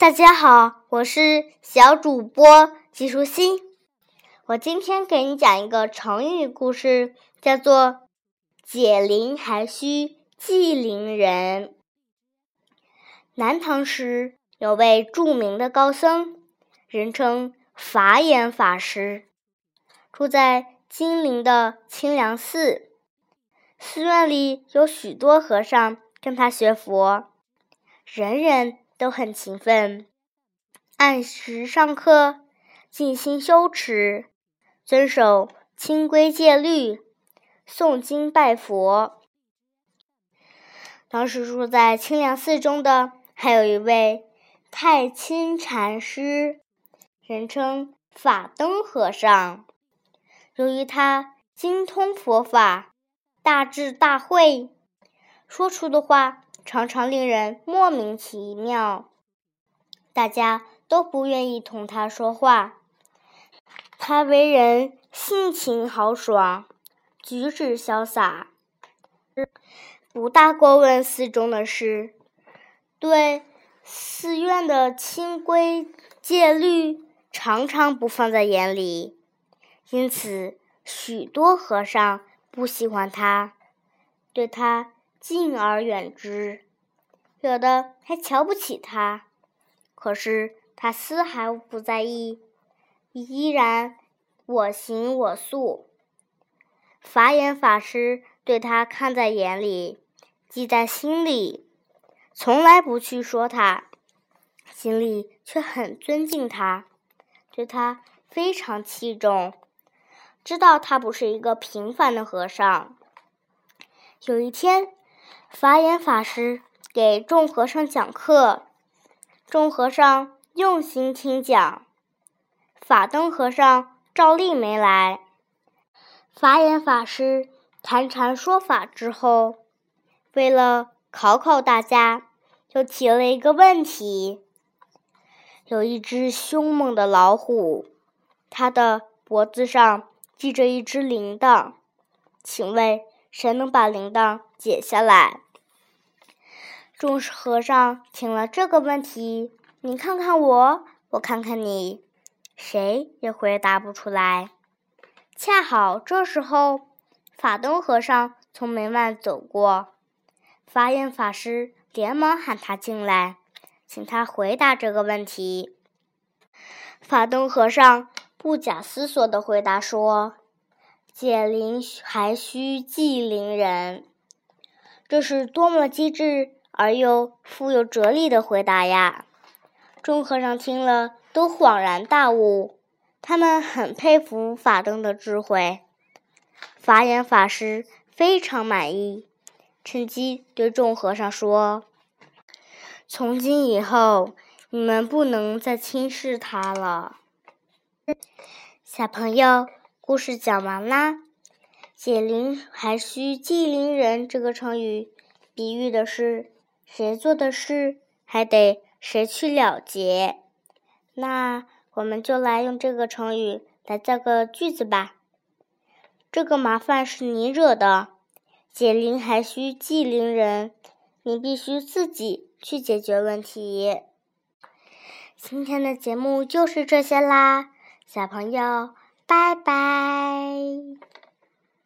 大家好，我是小主播季舒心。我今天给你讲一个成语故事，叫做“解铃还须系铃人”。南唐时有位著名的高僧，人称法眼法师，住在金陵的清凉寺。寺院里有许多和尚跟他学佛，人人。都很勤奋，按时上课，静心修持，遵守清规戒律，诵经拜佛。当时住在清凉寺中的还有一位太清禅师，人称法灯和尚。由于他精通佛法，大智大慧，说出的话。常常令人莫名其妙，大家都不愿意同他说话。他为人性情豪爽，举止潇洒，不大过问寺中的事，对寺院的清规戒律常常不放在眼里，因此许多和尚不喜欢他，对他。敬而远之，有的还瞧不起他。可是他丝毫不在意，依然我行我素。法眼法师对他看在眼里，记在心里，从来不去说他，心里却很尊敬他，对他非常器重，知道他不是一个平凡的和尚。有一天。法眼法师给众和尚讲课，众和尚用心听讲。法灯和尚照例没来。法眼法师谈禅说法之后，为了考考大家，就提了一个问题：有一只凶猛的老虎，它的脖子上系着一只铃铛，请问？谁能把铃铛解下来？众和尚听了这个问题，你看看我，我看看你，谁也回答不出来。恰好这时候，法灯和尚从门外走过，法眼法师连忙喊他进来，请他回答这个问题。法灯和尚不假思索地回答说。解铃还须系铃人，这是多么机智而又富有哲理的回答呀！众和尚听了都恍然大悟，他们很佩服法灯的智慧。法眼法师非常满意，趁机对众和尚说：“从今以后，你们不能再轻视他了。”小朋友。故事讲完啦，“解铃还须系铃人”这个成语，比喻的是谁做的事还得谁去了结。那我们就来用这个成语来造个句子吧。这个麻烦是你惹的，解铃还须系铃人，你必须自己去解决问题。今天的节目就是这些啦，小朋友。拜拜。